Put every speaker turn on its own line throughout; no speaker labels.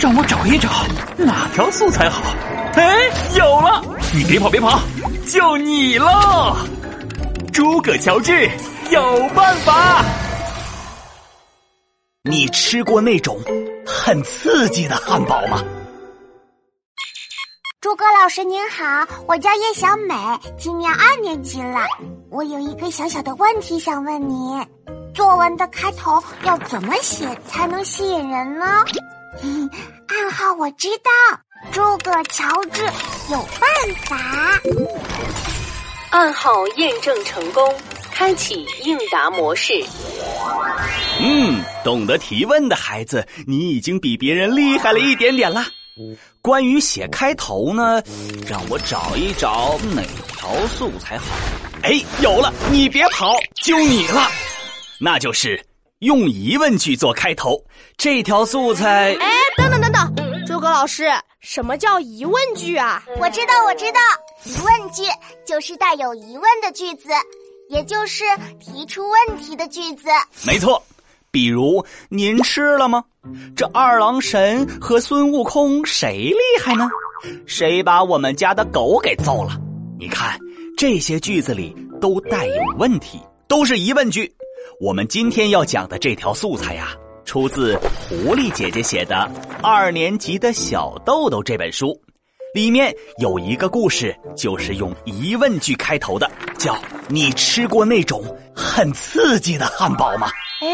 让我找一找哪条素材好。哎，有了！你别跑，别跑，就你了，诸葛乔治有办法。
你吃过那种很刺激的汉堡吗？
诸葛老师您好，我叫叶小美，今年二年级了。我有一个小小的问题想问您：作文的开头要怎么写才能吸引人呢？暗号我知道，诸葛乔治有办法。
暗号验证成功，开启应答模式。
嗯，懂得提问的孩子，你已经比别人厉害了一点点了。关于写开头呢，让我找一找哪条素材好。哎，有了！你别跑，就你了。那就是用疑问句做开头。这条素材……
哎，等等等等，诸葛老师，什么叫疑问句啊？
我知道，我知道，疑问句就是带有疑问的句子，也就是提出问题的句子。
没错。比如，您吃了吗？这二郎神和孙悟空谁厉害呢？谁把我们家的狗给揍了？你看，这些句子里都带有问题，都是疑问句。我们今天要讲的这条素材呀，出自狐狸姐姐写的《二年级的小豆豆》这本书，里面有一个故事，就是用疑问句开头的，叫“你吃过那种很刺激的汉堡吗？”
哎。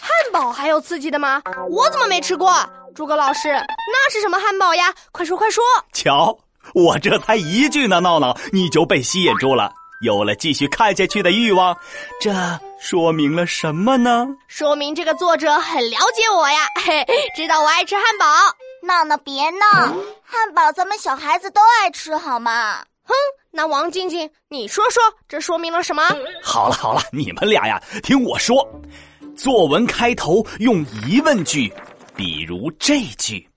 汉堡还有刺激的吗？我怎么没吃过？诸葛老师，那是什么汉堡呀？快说快说！
瞧，我这才一句呢，闹闹你就被吸引住了，有了继续看下去的欲望。这说明了什么呢？
说明这个作者很了解我呀，嘿，知道我爱吃汉堡。
闹闹别闹，汉堡咱们小孩子都爱吃，好吗？
哼，那王静静，你说说，这说明了什么？
好了好了，你们俩呀，听我说。作文开头用疑问句，比如这句：“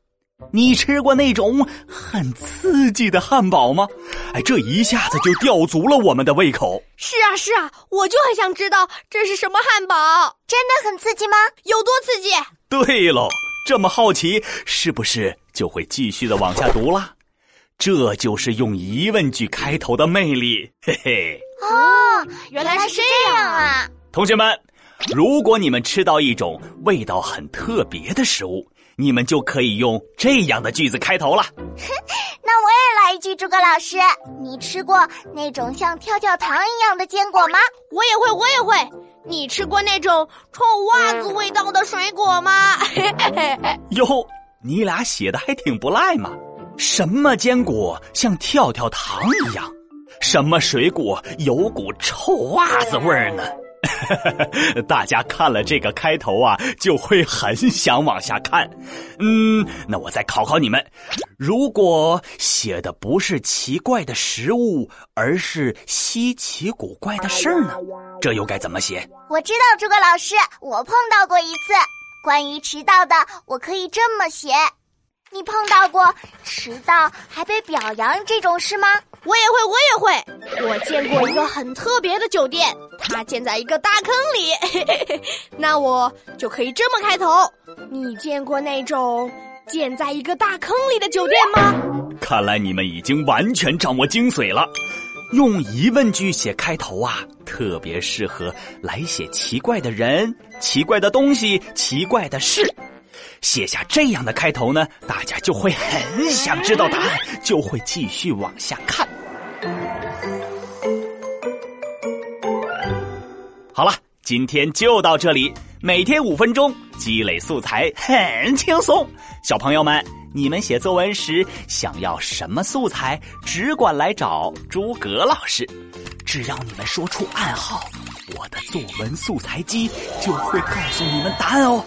你吃过那种很刺激的汉堡吗？”哎，这一下子就吊足了我们的胃口。
是啊，是啊，我就很想知道这是什么汉堡，
真的很刺激吗？
有多刺激？
对喽，这么好奇，是不是就会继续的往下读啦？这就是用疑问句开头的魅力，嘿嘿。
哦，原来是这样啊，
同学们。如果你们吃到一种味道很特别的食物，你们就可以用这样的句子开头了。
那我也来一句，诸葛老师，你吃过那种像跳跳糖一样的坚果吗？
我也会，我也会。你吃过那种臭袜子味道的水果吗？
哟，你俩写的还挺不赖嘛。什么坚果像跳跳糖一样？什么水果有股臭袜子味儿呢？大家看了这个开头啊，就会很想往下看。嗯，那我再考考你们：如果写的不是奇怪的食物，而是稀奇古怪的事儿呢？这又该怎么写？
我知道，诸葛老师，我碰到过一次关于迟到的，我可以这么写。你碰到过迟到还被表扬这种事吗？
我也会，我也会。我见过一个很特别的酒店，它建在一个大坑里。那我就可以这么开头：你见过那种建在一个大坑里的酒店吗？
看来你们已经完全掌握精髓了。用疑问句写开头啊，特别适合来写奇怪的人、奇怪的东西、奇怪的事。写下这样的开头呢，大家就会很想知道答案，就会继续往下看。好了，今天就到这里。每天五分钟，积累素材 很轻松。小朋友们，你们写作文时想要什么素材，只管来找诸葛老师。只要你们说出暗号，我的作文素材机就会告诉你们答案哦。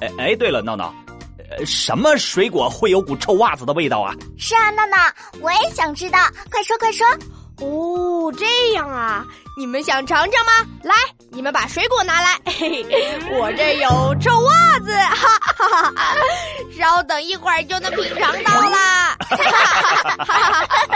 哎哎，对了，闹闹，呃，什么水果会有股臭袜子的味道啊？
是啊，闹闹，我也想知道，快说快说。
哦，这样啊，你们想尝尝吗？来，你们把水果拿来，嘿嘿，我这有臭袜子，哈哈哈！稍等一会儿就能品尝到啦，哈哈哈哈哈哈！